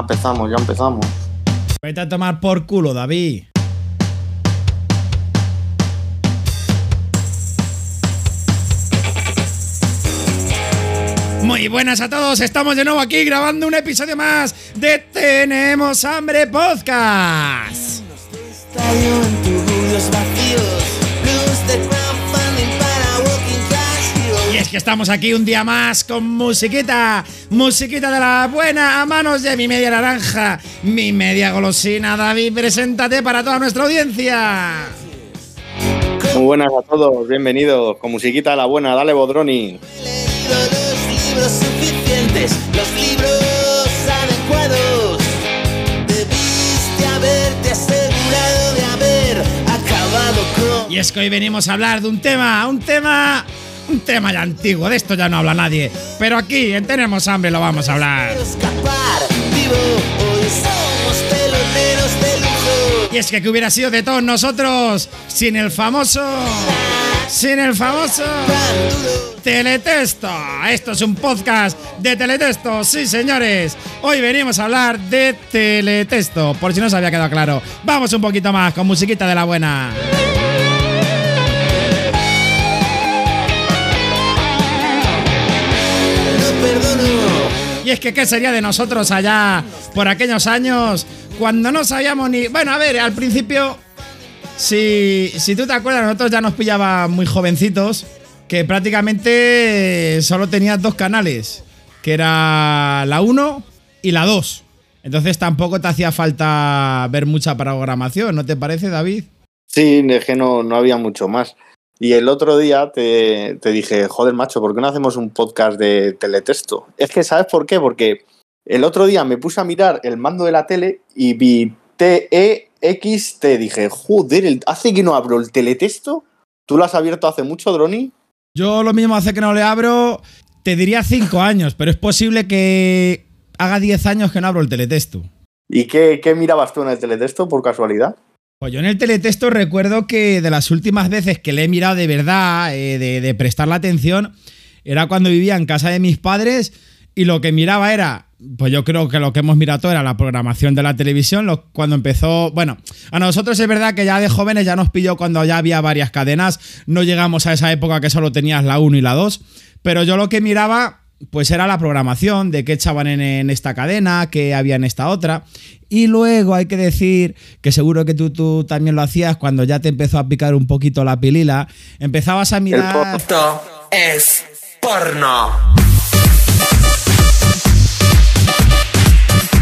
Ya empezamos, ya empezamos. Vete a tomar por culo, David. Muy buenas a todos, estamos de nuevo aquí grabando un episodio más de Tenemos Hambre Podcast. Que estamos aquí un día más con musiquita, musiquita de la buena a manos de mi media naranja, mi media golosina. David, preséntate para toda nuestra audiencia. Muy buenas a todos, bienvenidos. Con musiquita a la buena, dale Bodroni. He leído los libros suficientes, los libros adecuados. Debiste haberte asegurado de haber acabado con. Y es que hoy venimos a hablar de un tema, un tema, un tema ya antiguo, de esto ya no habla nadie. Pero aquí, en Tenemos Hambre, lo vamos a hablar. escapar vivo. Hoy somos peloteros de lujo. Y es que, ¿qué hubiera sido de todos nosotros sin el famoso, sin el famoso. Teletexto. Esto es un podcast de Teletexto, sí señores. Hoy venimos a hablar de Teletexto, por si no se había quedado claro. Vamos un poquito más con musiquita de la buena. Y es que, ¿qué sería de nosotros allá por aquellos años cuando no sabíamos ni... Bueno, a ver, al principio, si, si tú te acuerdas, nosotros ya nos pillaba muy jovencitos, que prácticamente solo tenías dos canales, que era la 1 y la 2. Entonces tampoco te hacía falta ver mucha programación, ¿no te parece, David? Sí, es que no, no había mucho más. Y el otro día te, te dije, joder, macho, ¿por qué no hacemos un podcast de teletexto? Es que, ¿sabes por qué? Porque el otro día me puse a mirar el mando de la tele y vi TEXT. Dije, joder, el- ¿hace que no abro el teletexto? ¿Tú lo has abierto hace mucho, Droni? Yo lo mismo hace que no le abro, te diría 5 años, pero es posible que haga 10 años que no abro el teletexto. ¿Y qué, qué mirabas tú en el teletexto por casualidad? Pues yo en el teletexto recuerdo que de las últimas veces que le he mirado de verdad, eh, de, prestar la atención, era cuando vivía en casa de mis padres y lo que miraba era, pues yo creo que lo que hemos mirado era la programación de la televisión, lo- cuando empezó, bueno, a nosotros es verdad que ya de jóvenes ya nos pilló cuando ya había varias cadenas, no llegamos a esa época que solo tenías la 1 y la 2, pero yo lo que miraba pues era la programación de qué echaban en, en esta cadena, qué había en esta otra. Y luego hay que decir que seguro que tú, tú también lo hacías cuando ya te empezó a picar un poquito la pilila. Empezabas a mirar. Esto es porno.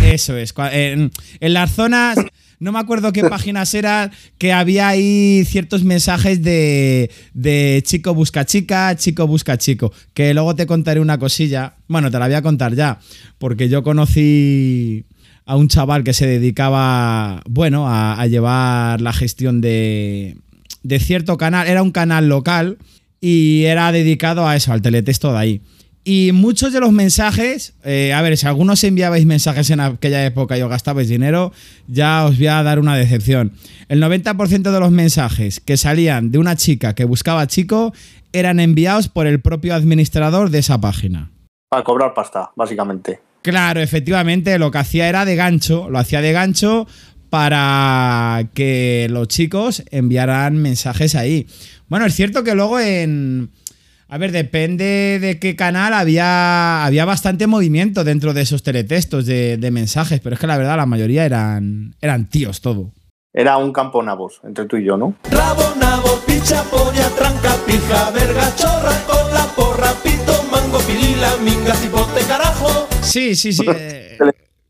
Eso es. en las zonas. No me acuerdo qué páginas eran, que había ahí ciertos mensajes de, de chico busca chica, chico busca chico. Que luego te contaré una cosilla. Bueno, te la voy a contar ya. Porque yo conocí a un chaval que se dedicaba, bueno, a, llevar la gestión de, de cierto canal. Era un canal local y era dedicado a eso, al teletexto de ahí. Y muchos de los mensajes, eh, a ver, si algunos enviabais mensajes en aquella época y os gastabais dinero, ya os voy a dar una decepción. El 90% de los mensajes que salían de una chica que buscaba chico eran enviados por el propio administrador de esa página. Para cobrar pasta, básicamente. Claro, efectivamente, lo que hacía era de gancho, lo hacía de gancho para que los chicos enviaran mensajes ahí. Bueno, es cierto que luego en... A ver, depende de qué canal había, había bastante movimiento dentro de esos teletextos de, de mensajes, pero es que la verdad la mayoría eran, eran tíos todo. Era un campo nabos entre tú y yo, ¿no? Rabo, nabo, picha, polla, tranca, pija, verga, chorra, con la porra, pito, mango, pilila, minga, cipote, carajo. Sí, sí, sí. eh,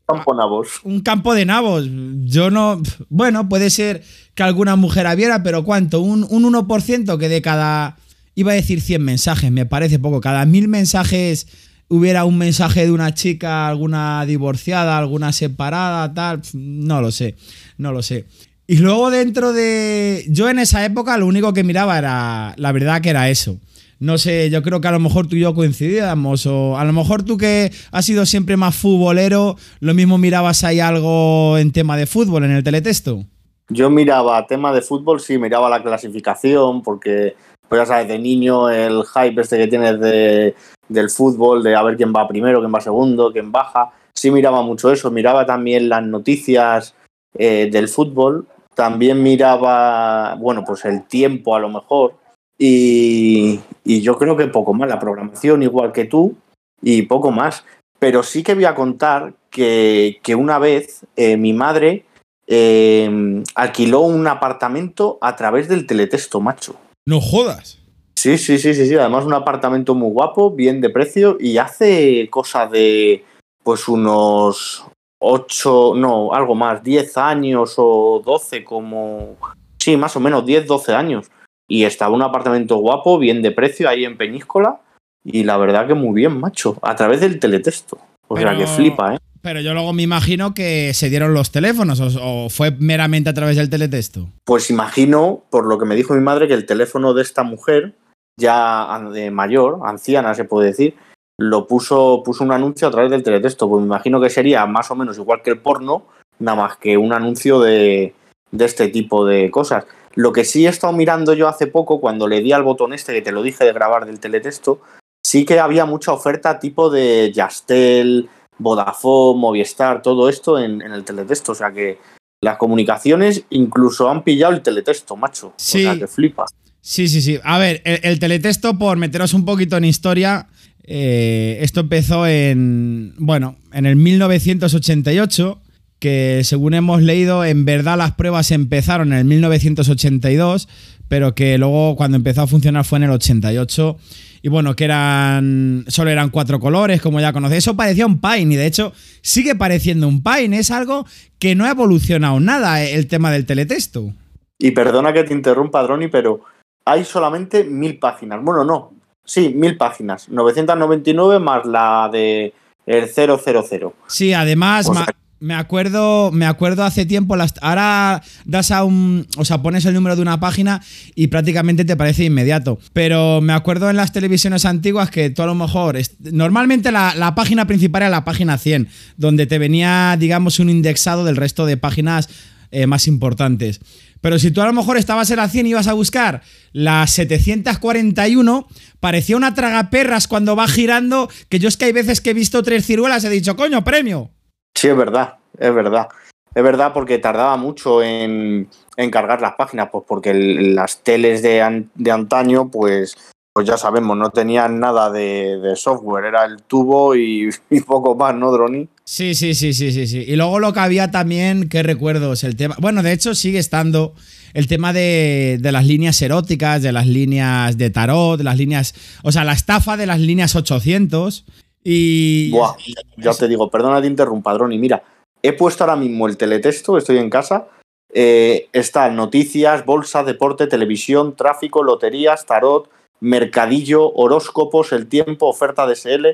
Campo nabos. un campo de nabos. Yo no. Bueno, puede ser que alguna mujer hubiera, pero ¿cuánto? Un, un 1% que de cada. Iba a decir 100 mensajes, me parece poco. Cada mil mensajes hubiera un mensaje de una chica, alguna divorciada, alguna separada, tal. No lo sé, no lo sé. Y luego dentro de... Yo en esa época lo único que miraba era... La verdad que era eso. No sé, yo creo que a lo mejor tú y yo coincidíamos, o a lo mejor tú que has sido siempre más futbolero, lo mismo mirabas ahí algo en tema de fútbol en el teletexto. Yo miraba tema de fútbol, sí, miraba la clasificación, porque, pues ya sabes, de niño el hype este que tienes de, del fútbol, de a ver quién va primero, quién va segundo, quién baja. sí miraba mucho eso. Miraba también las noticias eh, del fútbol. También miraba, bueno, pues el tiempo a lo mejor. Y, yo creo que poco más. La programación igual que tú y poco más. Pero sí que voy a contar que, que una vez eh, mi madre eh, alquiló un apartamento a través del teletexto, macho. No jodas. Sí, sí, sí, sí, sí. Además, un apartamento muy guapo, bien de precio, y hace cosa de pues unos 8, no, algo más, 10 años o 12, como. Sí, más o menos 10, 12 años. Y estaba un apartamento guapo, bien de precio, ahí en Peñíscola. Y la verdad que muy bien, macho. A través del teletexto. O sea, Pero- que flipa, ¿eh? Pero yo luego me imagino que se dieron los teléfonos o, o fue meramente a través del teletexto. Pues imagino, por lo que me dijo mi madre, que el teléfono de esta mujer, ya de mayor, anciana se puede decir, lo puso, puso un anuncio a través del teletexto. Pues me imagino que sería más o menos igual que el porno, nada más que un anuncio de, de este tipo de cosas. Lo que sí he estado mirando yo hace poco, cuando le di al botón este que te lo dije de grabar del teletexto, sí que había mucha oferta tipo de Yastel, Vodafone, Movistar, todo esto en, en el teletexto. O sea que las comunicaciones incluso han pillado el teletexto, macho. Sí. O sea que flipa. Sí, sí, sí. A ver, el, el teletexto, por meteros un poquito en historia, eh, esto empezó en, bueno, en el 1988, que según hemos leído, en verdad las pruebas empezaron en el 1982, pero que luego cuando empezó a funcionar fue en el 88. Y bueno, que eran. Solo eran cuatro colores, como ya conocéis. Eso parecía un Pine, y de hecho sigue pareciendo un Pine. Es algo que no ha evolucionado nada, eh, el tema del teletexto. Y perdona que te interrumpa, Droni, pero hay solamente mil páginas. Bueno, no. Sí, mil páginas. 999 más la de el 000. Sí, además O ma- sea- me acuerdo, me acuerdo hace tiempo, las, ahora das a un, o sea, pones el número de una página y prácticamente te parece inmediato. Pero me acuerdo en las televisiones antiguas que tú a lo mejor, normalmente la, página principal era la página 100, donde te venía, digamos, un indexado del resto de páginas eh, más importantes. Pero si tú a lo mejor estabas en la 100 y ibas a buscar la 741, parecía una tragaperras cuando va girando, que yo es que hay veces que he visto tres ciruelas he dicho, coño, premio. Sí, es verdad, es verdad. Es verdad porque tardaba mucho en, cargar las páginas, pues porque las teles de, de antaño, pues, pues ya sabemos, no tenían nada de, de software, era el tubo y, y poco más, ¿no, Droni? Sí, sí, sí, sí, sí, sí. Y luego lo que había también, qué recuerdos, el tema. Bueno, de hecho sigue estando el tema de, de las líneas eróticas, de las líneas de tarot, de las líneas. O sea, la estafa de las líneas 800. Y. Buah, ya te digo, perdona te interrumpa, Droni. Mira, he puesto ahora mismo el teletexto, estoy en casa. Eh, está noticias, bolsa, deporte, televisión, tráfico, loterías, tarot, mercadillo, horóscopos, el tiempo, oferta de SL,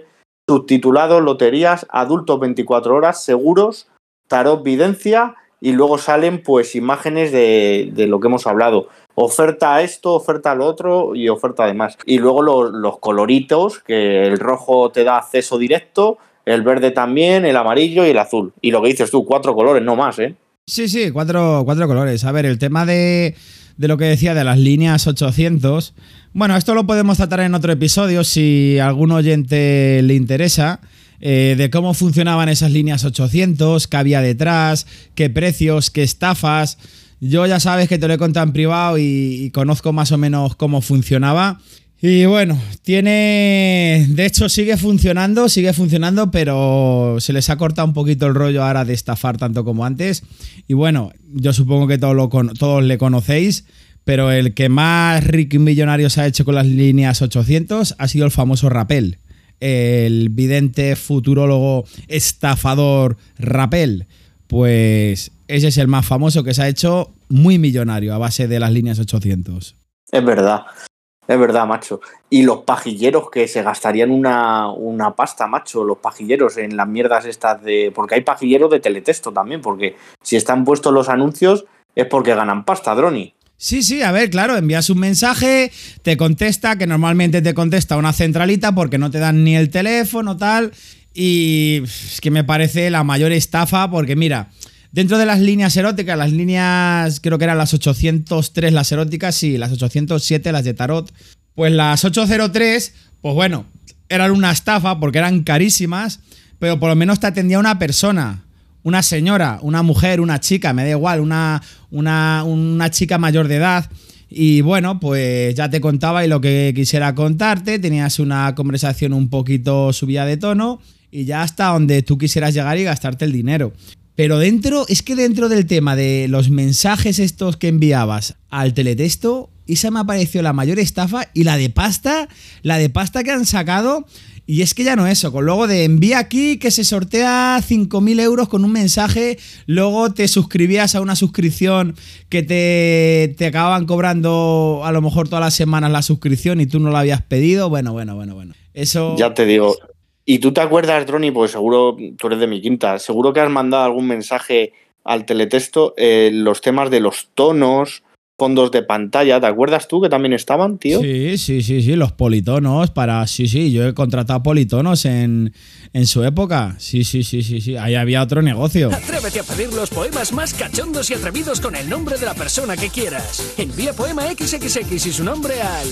subtitulado, loterías, adultos 24 horas, seguros, tarot, videncia y luego salen pues imágenes de, de lo que hemos hablado. Oferta a esto, oferta a lo otro y oferta además. Y luego lo- los coloritos, que el rojo te da acceso directo, el verde también, el amarillo y el azul. Y lo que dices tú, cuatro colores, no más, ¿eh? Sí, sí, cuatro, cuatro colores. A ver, el tema de, de lo que decía de las líneas 800. Bueno, esto lo podemos tratar en otro episodio si algún oyente le interesa. Eh, de cómo funcionaban esas líneas 800, qué había detrás, qué precios, qué estafas. Yo ya sabes que te lo he contado en privado y, conozco más o menos cómo funcionaba. Y bueno, tiene. De hecho, sigue funcionando, sigue funcionando, pero se les ha cortado un poquito el rollo ahora de estafar tanto como antes. Y bueno, yo supongo que todos, lo todos le conocéis, pero el que más rico y millonario se ha hecho con las líneas 800 ha sido el famoso Rapel. El vidente futurólogo estafador Rapel. Pues ese es el más famoso que se ha hecho muy millonario a base de las líneas 800. Es verdad. Es verdad, macho. Y los pajilleros que se gastarían una, una pasta, macho, los pajilleros en las mierdas estas de... Porque hay pajilleros de teletexto también, porque si están puestos los anuncios es porque ganan pasta, Droni. Sí, sí, a ver, claro, envías un mensaje, te contesta, que normalmente te contesta una centralita porque no te dan ni el teléfono, tal. Y es que me parece la mayor estafa porque mira, dentro de las líneas eróticas, las líneas, creo que eran las 803 las eróticas, sí, las 807 las de tarot, pues las 803, pues bueno, eran una estafa porque eran carísimas. pero por lo menos te atendía una persona. Una señora, una mujer, una chica, me da igual, una, una, una chica mayor de edad. Y bueno, pues ya te contaba y lo que quisiera contarte, tenías una conversación un poquito subida de tono y ya hasta donde tú quisieras llegar y gastarte el dinero. Pero dentro, es que dentro del tema de los mensajes estos que enviabas al teletexto, esa me ha parecido la mayor estafa y la de pasta, la de pasta que han sacado. Y es que ya no eso, con luego de envía aquí que se sortea 5.000 euros con un mensaje, luego te suscribías a una suscripción que te, te acababan cobrando a lo mejor todas las semanas la suscripción y tú no la habías pedido. Bueno, bueno, bueno, bueno. Eso... Ya te digo. ¿Y tú te acuerdas, Droni? Pues seguro, tú eres de mi quinta, seguro que has mandado algún mensaje al teletexto, eh, los temas de los tonos, fondos de pantalla, ¿te acuerdas tú que también estaban, tío? Sí, sí, sí, sí, los politonos para... Sí, sí, yo he contratado politonos en, en su época. Sí, sí, sí, sí, sí. Ahí había otro negocio. Atrévete a pedir los poemas más cachondos y atrevidos con el nombre de la persona que quieras. Envía poema XXX y su nombre al...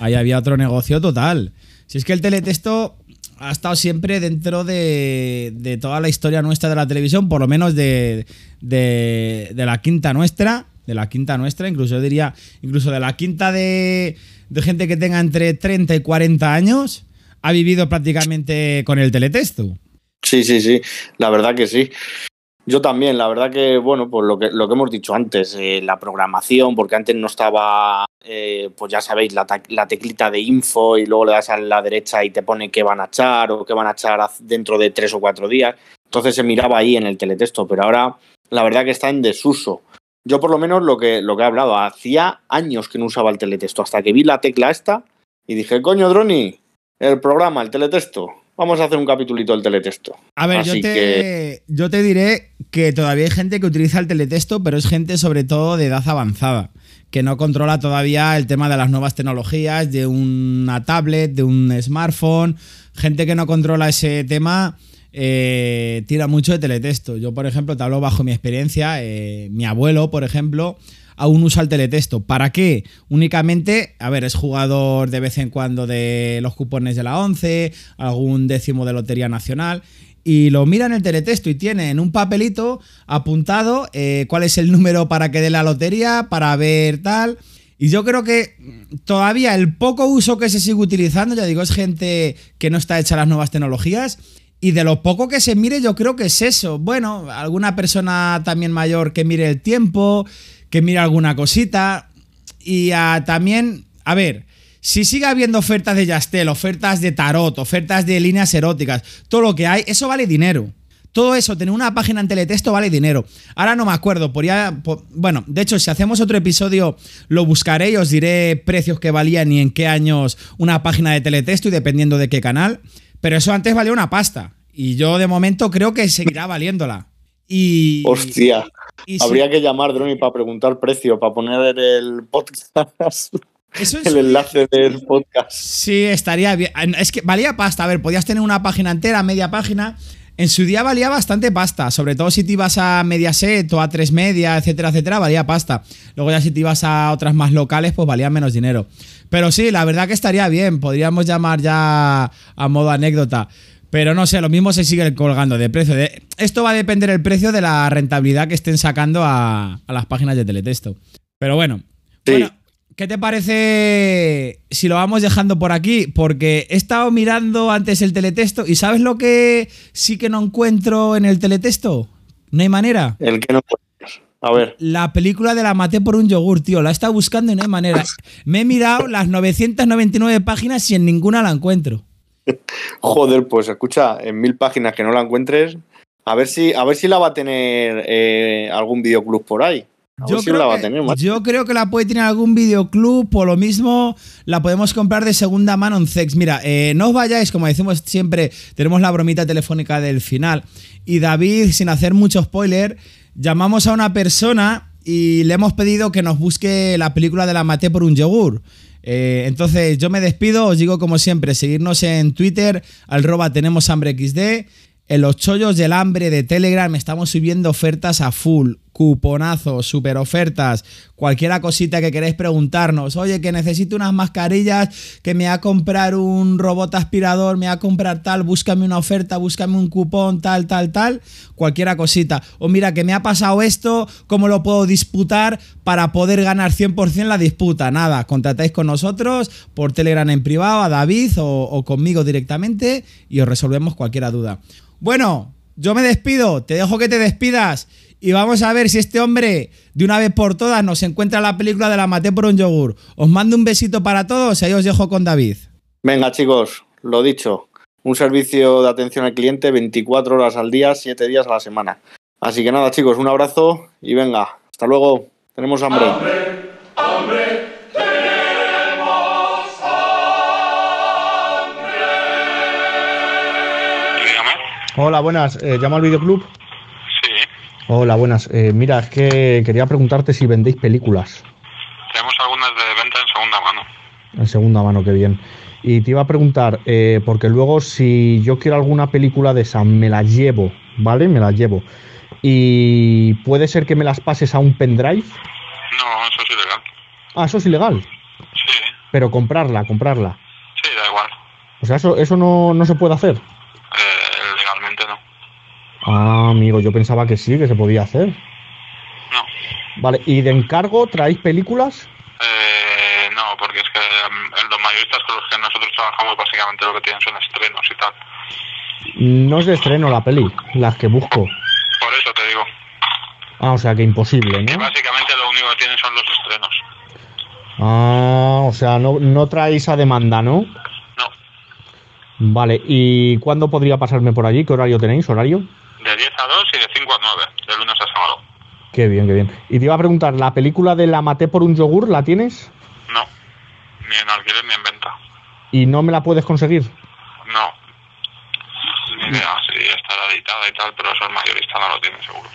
Ahí había otro negocio total. Si es que el teletexto ha estado siempre dentro de, toda la historia nuestra de la televisión, por lo menos de la quinta nuestra, de la quinta nuestra, incluso yo diría, incluso de la quinta de, de gente que tenga entre 30 y 40 años, ha vivido prácticamente con el teletexto. Sí, sí, sí, la verdad que sí. Yo también, la verdad que, bueno, pues lo que, lo que hemos dicho antes, eh, la programación, porque antes no estaba, eh, pues ya sabéis, la, la teclita de info y luego le das a la derecha y te pone qué van a echar o qué van a echar dentro de tres o cuatro días. Entonces se miraba ahí en el teletexto, pero ahora la verdad que está en desuso. Yo por lo menos lo que, lo que he hablado, hacía años que no usaba el teletexto, hasta que vi la tecla esta y dije, coño, Droni, el programa, el teletexto, vamos a hacer un capitulito del teletexto. A ver, yo te, que- yo te diré que todavía hay gente que utiliza el teletexto, pero es gente sobre todo de edad avanzada, que no controla todavía el tema de las nuevas tecnologías, de una tablet, de un smartphone. Gente que no controla ese tema eh, tira mucho de teletexto. Yo, por ejemplo, te hablo bajo mi experiencia. eh, mi abuelo, por ejemplo, aún usa el teletexto. ¿Para qué? Únicamente, a ver, es jugador de vez en cuando de los cupones de la 11, algún décimo de Lotería Nacional. Y lo mira en el teletexto y tiene en un papelito apuntado eh, cuál es el número para que dé la lotería, para ver tal. Y yo creo que todavía el poco uso que se sigue utilizando, ya digo, es gente que no está hecha a las nuevas tecnologías. Y de lo poco que se mire, yo creo que es eso. Bueno, alguna persona también mayor que mire el tiempo, que mire alguna cosita. Y ah, también, a ver, si sigue habiendo ofertas de Yastel, ofertas de tarot, ofertas de líneas eróticas, todo lo que hay, eso vale dinero. Todo eso, tener una página en teletexto vale dinero. Ahora no me acuerdo, por ya, bueno, de hecho, si hacemos otro episodio, lo buscaré y os diré precios que valían y en qué años una página de teletexto y dependiendo de qué canal. Pero eso antes valía una pasta. Y yo de momento creo que seguirá valiéndola. Y. Hostia, y habría que llamar Droni para preguntar precio, para poner el podcast, eso el enlace del podcast. Sí, estaría bien. Es que valía pasta. A ver, podías tener una página entera, media página. En su día valía bastante pasta, sobre todo si te ibas a Mediaset o a 3 Media, etcétera, etcétera, valía pasta. Luego ya si te ibas a otras más locales, pues valía menos dinero. Pero sí, la verdad que estaría bien, podríamos llamar ya a modo anécdota. Pero no sé, lo mismo se sigue colgando de precio. De- Esto va a depender el precio de la rentabilidad que estén sacando a, a las páginas de teletexto. Pero bueno. Sí. Bueno, ¿Qué te parece si lo vamos dejando por aquí? Porque he estado mirando antes el teletexto y ¿sabes lo que sí que no encuentro en el teletexto? No hay manera. El que no puedes. A ver, La película de la maté por un yogur, tío. La he estado buscando y no hay manera. Me he mirado las 999 páginas y en ninguna la encuentro. joder, pues escucha, en mil páginas que no la encuentres, a ver si, a ver si la va a tener eh, algún videoclub por ahí. A ver si la va a que, tener, macho. yo creo que la puede tener algún videoclub, por lo mismo la podemos comprar de segunda mano en Zex. Mira, eh, no os vayáis, como decimos siempre, tenemos la bromita telefónica del final. Y David, sin hacer mucho spoiler, llamamos a una persona y le hemos pedido que nos busque la película de la maté por un yogur. Eh, entonces yo me despido, os digo como siempre, seguirnos en Twitter, arroba tenemos hambre XD. En los chollos del hambre de Telegram estamos subiendo ofertas a full. Cuponazos, super ofertas, cualquiera cosita que queréis preguntarnos. Oye, que necesito unas mascarillas, que me va a comprar un robot aspirador, me va a comprar tal, búscame una oferta, búscame un cupón, tal, tal, tal, cualquiera cosita. O mira, que me ha pasado esto, ¿cómo lo puedo disputar para poder ganar 100% la disputa? Nada, contratáis con nosotros por Telegram en privado, a David o, o conmigo directamente y os resolvemos cualquier duda. Bueno, yo me despido, te dejo que te despidas y vamos a ver si este hombre de una vez por todas nos encuentra la película de la maté por un yogur. Os mando un besito para todos y ahí os dejo con David. Venga, chicos, lo dicho. Un servicio de atención al cliente 24 horas al día, 7 días a la semana. Así que nada, chicos, un abrazo y venga, hasta luego. Tenemos hambre. Dígame. Hola, buenas. Eh, ¿Llamo al videoclub? Hola, buenas. Eh, mira, es que quería preguntarte si vendéis películas tenemos algunas de venta en segunda mano. en segunda mano, qué bien. Y te iba a preguntar, eh, porque luego si yo quiero alguna película de esa, me la llevo, ¿vale? Me la llevo. Y puede ser que me las pases a un pendrive. No, eso es ilegal. Ah, eso es ilegal. Sí, Pero comprarla, comprarla. sí, da igual. O sea, eso, eso no, no se puede hacer. Ah, amigo, yo pensaba que sí, que se podía hacer. No. Vale, ¿y de encargo traéis películas? Eh, no, porque es que mm, los mayoristas con los que nosotros trabajamos básicamente lo que tienen son estrenos y tal. No es de estreno la peli, las que busco. Por eso te digo. Ah, o sea que imposible, Que ¿no? básicamente lo único que tienen son los estrenos. Ah, o sea, no, no traéis a demanda, ¿no? No. Vale, ¿y cuándo podría pasarme por allí? ¿Qué horario tenéis? ¿Horario? De 10 a 2 y de 5 a 9, de lunes a sábado. Qué bien, qué bien. Y te iba a preguntar, ¿la película de La maté por un yogur la tienes? No. Ni en alquiler ni en venta. ¿Y no me la puedes conseguir? No. Ni idea si estará editada y tal, pero eso el mayorista no lo tiene seguro.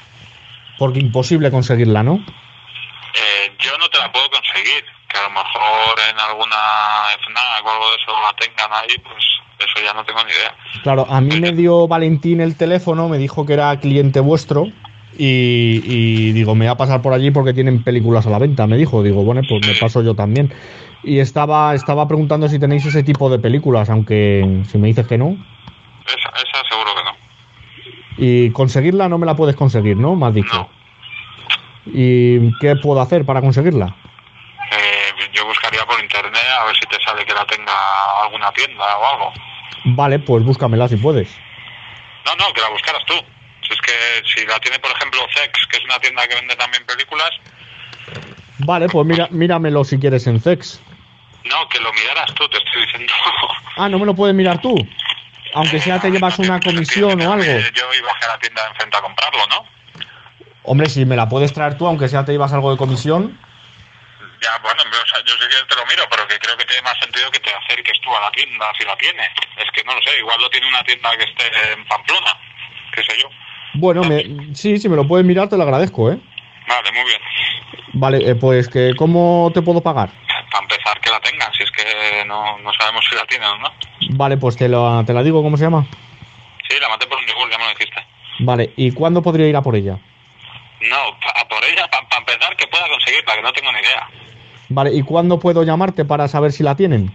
Porque imposible conseguirla, ¿no? Eh, yo no te la puedo conseguir. Que a lo mejor en alguna FNAC o algo de eso la tengan ahí, pues eso ya no tengo ni idea. Claro, a mí me dio Valentín el teléfono, me dijo que era cliente vuestro y, y digo, me voy a pasar por allí porque tienen películas a la venta, me dijo. Digo, bueno, pues me paso yo también. Y estaba, estaba preguntando si tenéis ese tipo de películas, aunque si me dices que no. Esa, esa seguro que no. Y conseguirla no me la puedes conseguir, ¿no? Me has dicho. No. ¿Y qué puedo hacer para conseguirla? Yo buscaría por internet a ver si te sale que la tenga alguna tienda o algo. Vale, pues búscamela si puedes. No, no, que la buscaras tú. Si es que si la tiene, por ejemplo, Zex, que es una tienda que vende también películas, Vale, pues mira, míramelo si quieres en Zex. no, que lo miraras tú, te estoy diciendo. Ah, no me lo puedes mirar tú. Aunque sea te llevas una comisión o algo. Yo iba a la tienda de enfrente a comprarlo, ¿no? Hombre, si me la puedes traer tú, aunque sea te llevas algo de comisión. Ya, bueno, o sea, yo sí que te lo miro, pero que creo que tiene más sentido que te acerques tú a la tienda si la tiene. Es que no lo sé, igual lo tiene una tienda que esté en Pamplona, qué sé yo. Bueno, me, sí, si me lo puedes mirar te lo agradezco, ¿eh? Vale, muy bien. Vale, eh, pues que ¿cómo te puedo pagar? Para empezar, que la tengan, si es que no, no sabemos si la tienen o no. Vale, pues te, lo, te la digo, ¿cómo se llama? Sí, la maté por un yogur, ya me lo dijiste. Vale, ¿y cuándo podría ir a por ella? No, a por ella, para empezar, que pueda conseguirla, que no tengo ni idea. Vale, ¿y cuándo puedo llamarte para saber si la tienen?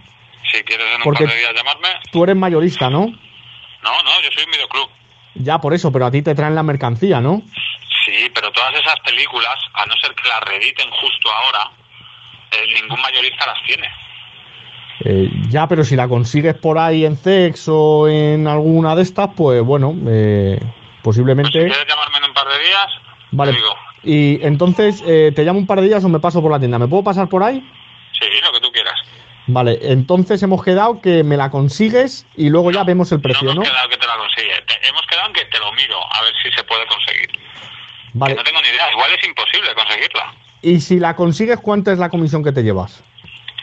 Si quieres en un Porque- par de días llamarme. Tú eres mayorista, ¿no? No, no, yo soy un videoclub. Ya, por eso, pero a ti te traen la mercancía, ¿no? Sí, pero todas esas películas, a no ser que las reediten justo ahora, eh, ningún mayorista las tiene. Eh, ya, pero si la consigues por ahí en Zex o en alguna de estas, pues bueno, eh, Pues si posiblemente... quieres llamarme en un par de días, Vale. te digo. Y entonces, eh, ¿te llamo un par de días o me paso por la tienda? ¿Me puedo pasar por ahí? Sí, lo que tú quieras. Vale, entonces hemos quedado que me la consigues y luego ya vemos el precio, no ¿no? hemos quedado que te la consigue. Te- hemos quedado en que te lo miro, a ver si se puede conseguir. Vale, Que no tengo ni idea, igual es imposible conseguirla. y si la consigues, ¿cuánto es la comisión que te llevas?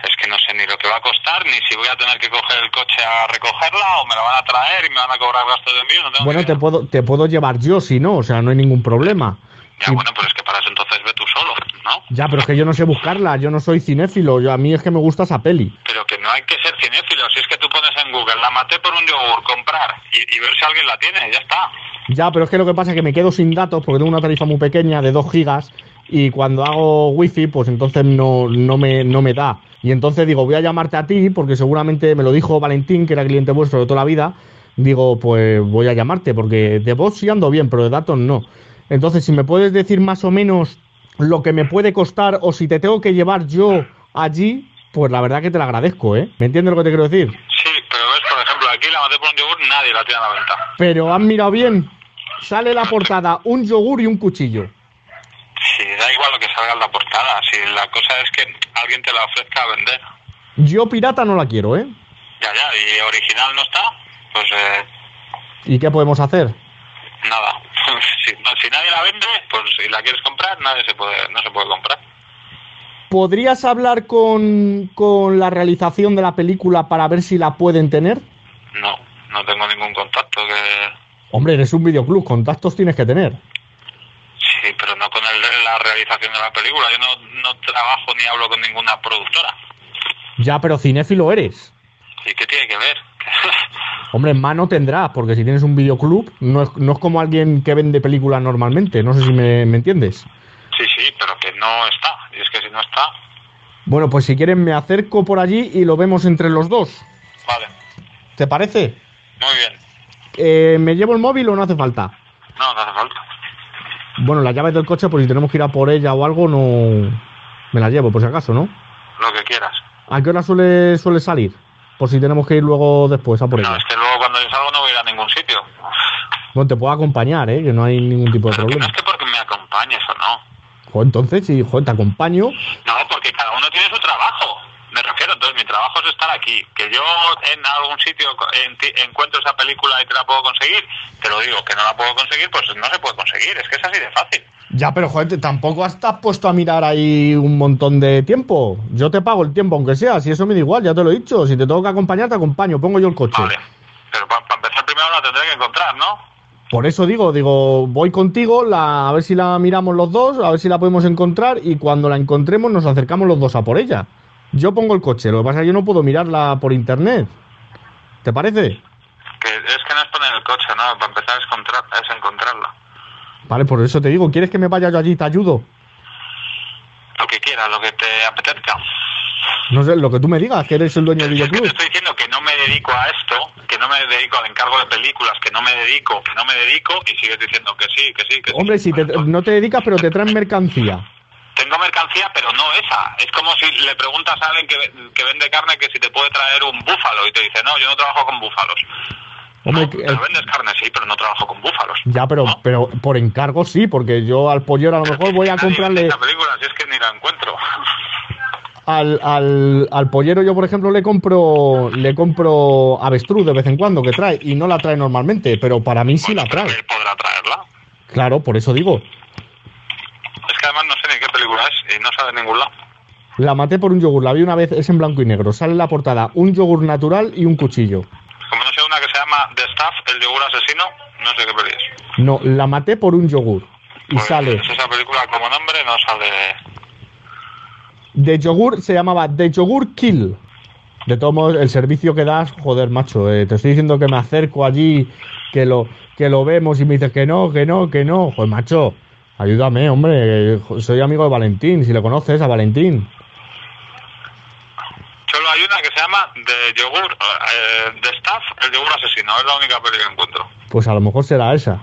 Es que no sé ni lo que va a costar, ni si voy a tener que coger el coche a recogerla, o me la van a traer y me van a cobrar gastos de envío. No tengo Bueno, te puedo, te puedo llevar yo si no, o sea, no hay ningún problema. Ya, bueno, pero es que para eso entonces ve tú solo, ¿no? Ya, pero es que yo no sé buscarla, yo no soy cinéfilo, yo, a mí es que me gusta esa peli. Pero que no hay que ser cinéfilo. Si es que tú pones en Google, la maté por un yogur, comprar, y, y ver si alguien la tiene, ya está. Ya, pero es que lo que pasa es que me quedo sin datos porque tengo una tarifa muy pequeña de 2 gigas y cuando hago wifi, pues entonces no, no, me, no me da. Y entonces digo, voy a llamarte a ti porque seguramente me lo dijo Valentín, que era cliente vuestro de toda la vida. Digo, pues voy a llamarte porque de voz sí ando bien, pero de datos no. Entonces, si me puedes decir más o menos lo que me puede costar o si te tengo que llevar yo allí, pues la verdad que te lo agradezco, ¿eh? ¿Me entiendes lo que te quiero decir? Sí, pero ves, por ejemplo, aquí la maté por un yogur, nadie la tiene a la venta. Pero han mirado bien. Sale la portada un yogur y un cuchillo. Sí, da igual lo que salga en la portada. Si la cosa es que alguien te la ofrezca a vender. Yo pirata no la quiero, ¿eh? Ya, ya, y original no está, pues eh, ¿Y qué podemos hacer? Nada. si, nadie la vende, pues si la quieres comprar, nadie se puede, no se puede comprar. ¿Podrías hablar con, con la realización de la película para ver si la pueden tener? No, no tengo ningún contacto que... Hombre, eres un videoclub, contactos tienes que tener. Sí, pero no con el- la realización de la película. Yo no, no trabajo ni hablo con ninguna productora. Ya, pero cinéfilo eres. ¿Y qué tiene que ver? Hombre, en mano tendrás, porque si tienes un videoclub, no es, no es como alguien que vende películas normalmente. No sé si me, me entiendes. sí, sí, pero que no está. Y es que si no está, Bueno, pues si quieren me acerco por allí y lo vemos entre los dos. vale. ¿Te parece? Muy bien. Eh, ¿Me llevo el móvil o no hace falta? No, no hace falta. Bueno, las llaves del coche, por si tenemos que ir a por ella o algo, no... Me las llevo, por si acaso, ¿no? Lo que quieras. ¿A qué hora suele, suele salir? Por si tenemos que ir luego después a por No, ella. es que luego cuando yo salgo no voy a ir a ningún sitio. Bueno, te puedo acompañar, ¿eh? Que no hay ningún tipo de Pero que no problema. es que porque me acompañes o no. Entonces, si jo, te acompaño, No, porque cada uno tiene su trabajo. Me refiero, entonces mi trabajo es estar aquí. Que yo en algún sitio en- encuentro esa película y te la puedo conseguir, te lo digo, que no la puedo conseguir, pues no se puede conseguir. Es que es así de fácil. Ya, pero joder, tampoco estás puesto a mirar ahí un montón de tiempo. Yo te pago el tiempo, aunque sea, si eso me da igual, ya te lo he dicho. Si te tengo que acompañar, te acompaño, pongo yo el coche. Vale. Pero para empezar primero la tendré que encontrar, ¿no? Por eso digo, digo, voy contigo, la, a ver si la miramos los dos, a ver si la podemos encontrar y cuando la encontremos nos acercamos los dos a por ella. Yo pongo el coche, lo que pasa es que yo no puedo mirarla por internet. ¿Te parece? Que es que no es poner el coche, ¿no? Para empezar es, es encontrarla. Vale, por eso te digo, ¿quieres que me vaya yo allí y te ayudo? Lo que quieras, lo que te apetezca. No sé, lo que tú me digas, que eres el dueño del Es que te videoclub. estoy diciendo que no me dedico a esto, que no me dedico al encargo de películas, que no me dedico, que no me dedico, y sigues diciendo que sí, que sí, que sí. Hombre, si te- no te dedicas, pero te traen mercancía. Tengo mercancía, pero no esa. Es como si le preguntas a alguien que, que vende carne que si te puede traer un búfalo y te dice, no, yo no trabajo con búfalos. Hombre, que- pero vendes carne, sí, pero no trabajo con búfalos. Ya, pero, ¿No? pero por encargo sí, porque yo al pollero a lo mejor voy a comprarle esa película, si es que ni la encuentro. al, al, al pollero yo por ejemplo le compro le compro avestruz de vez en cuando que trae y no la trae normalmente, pero para mí sí la Bueno, trae. él podrá traerla. Claro, por eso digo, Es que además no sé ni qué película es y no sale en ningún lado. la maté por un yogur, la vi una vez, es en blanco y negro, sale en la portada un yogur natural y un cuchillo. Como no sé una que se llama The Staff, el yogur asesino, no sé qué peli es. No, la maté por un yogur y Pues sale Esa película como nombre no sale... de yogur se llamaba The Yogur Kill. De todos modos, el servicio que das, joder, macho, eh, te estoy diciendo que me acerco allí, que lo, que lo vemos y me dices que no, que no, que no. Joder, macho, ayúdame, hombre, soy amigo de Valentín, si le conoces a Valentín. Hay una que se llama The Yogur, eh, The Staff, el yogur asesino. Es la única peli que encuentro. Pues a lo mejor será esa.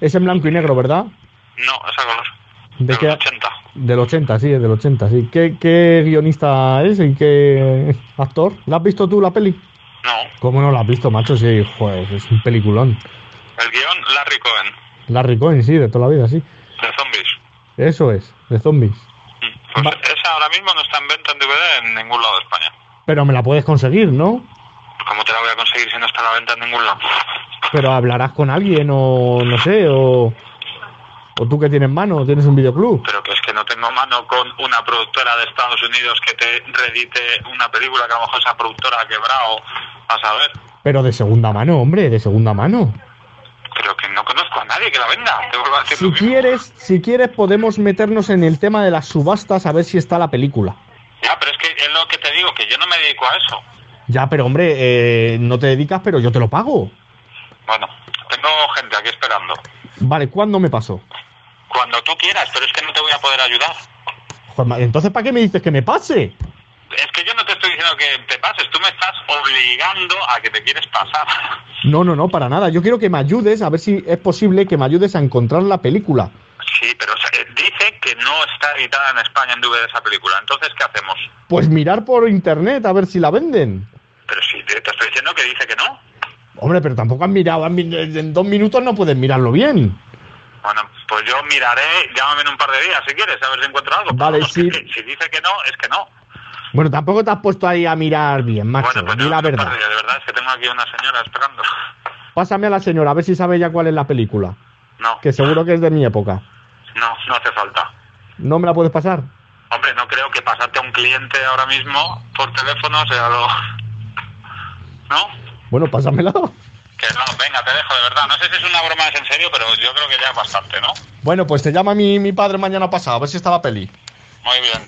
Es en blanco y negro, ¿verdad? No, esa color. ¿De De qué? los 80. Del 80, sí, es del 80, sí. ¿Qué, qué guionista es y qué actor? ¿La has visto tú la peli? No, ¿Cómo no la has visto, macho? Sí, joder, es un peliculón. el guion Larry Cohen, Larry Cohen, sí, de toda la vida, sí. de zombies. Eso es, de zombies. Mm, Pues Va- esa ahora mismo no está en venta en DVD en ningún lado de España. Pero me la puedes conseguir, ¿no? ¿Cómo te la voy a conseguir si no está a la venta en ningún lado? Pero hablarás con alguien o no sé, o, o tú que tienes mano, tienes un videoclub. Pero que es que no tengo mano con una productora de Estados Unidos que te redite una película que a lo mejor esa productora ha quebrado, a saber. Pero de segunda mano, hombre, de segunda mano. Pero que no conozco a nadie que la venda. Te a Si quieres, si quieres podemos meternos en el tema de las subastas a ver si está la película. Ya, pero es que es lo que te digo, que yo no me dedico a eso. Ya, pero hombre, eh, no te dedicas, pero yo te lo pago. Bueno, tengo gente aquí esperando. Vale, ¿cuándo me pasó? Cuando tú quieras, pero es que no te voy a poder ayudar. Joder, entonces, ¿para qué me dices que me pase? Es que yo no te estoy diciendo que te pases, tú me estás obligando a que te quieres pasar. No, no, no, para nada. Yo quiero que me ayudes, a ver si es posible que me ayudes a encontrar la película. Sí, pero o sea, eh, dice que no está editada en España en DVD esa película. Entonces, ¿qué hacemos? Pues mirar por internet a ver si la venden. Pero si te, estoy diciendo que dice que no. Hombre, pero tampoco han mirado. han en dos minutos no pueden mirarlo bien. Bueno, pues yo miraré, llámame en un par de días si quieres, a ver si encuentro algo. Vale, sí. si dice que no, es que no. Bueno, tampoco te has puesto ahí a mirar bien, macho. bueno, pues la verdad. de verdad, es que tengo aquí una señora esperando. Pásame a la señora, a ver si sabe ya cuál es la película. No, Que seguro que es de mi época. No, no hace falta. ¿No me la puedes pasar? Hombre, no creo que pasarte a un cliente ahora mismo por teléfono sea lo... ¿No? Bueno, pásamela. Que no, venga, te dejo, de verdad. No sé si es una broma es en serio, pero yo creo que ya es bastante, ¿no? Bueno, pues te llama mi, mi padre mañana pasado, a ver si está la peli. Muy bien.